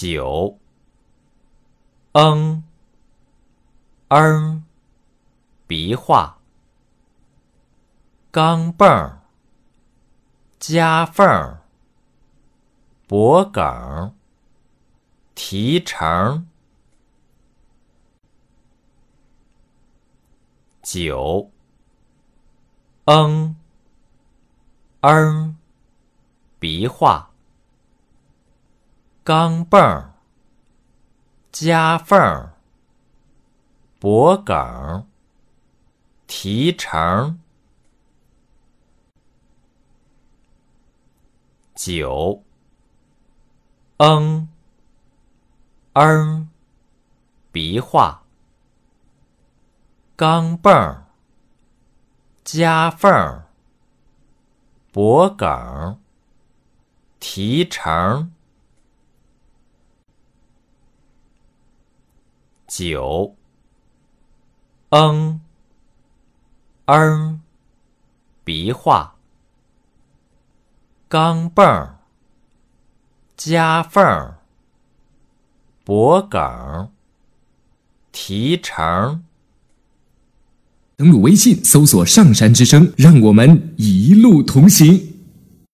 九，嗯，嗯，鼻化，钢镚，夹缝儿，脖梗儿，提成。九，嗯，嗯，鼻化。钢镚，夹缝，脖梗，提成。九，嗯，嗯，鼻化。钢镚，夹缝，脖梗，提成。九，嗯，嗯，鼻画。钢镚，夹缝，脖梗，提成。登录微信，搜索“上山之声”，让我们一路同行。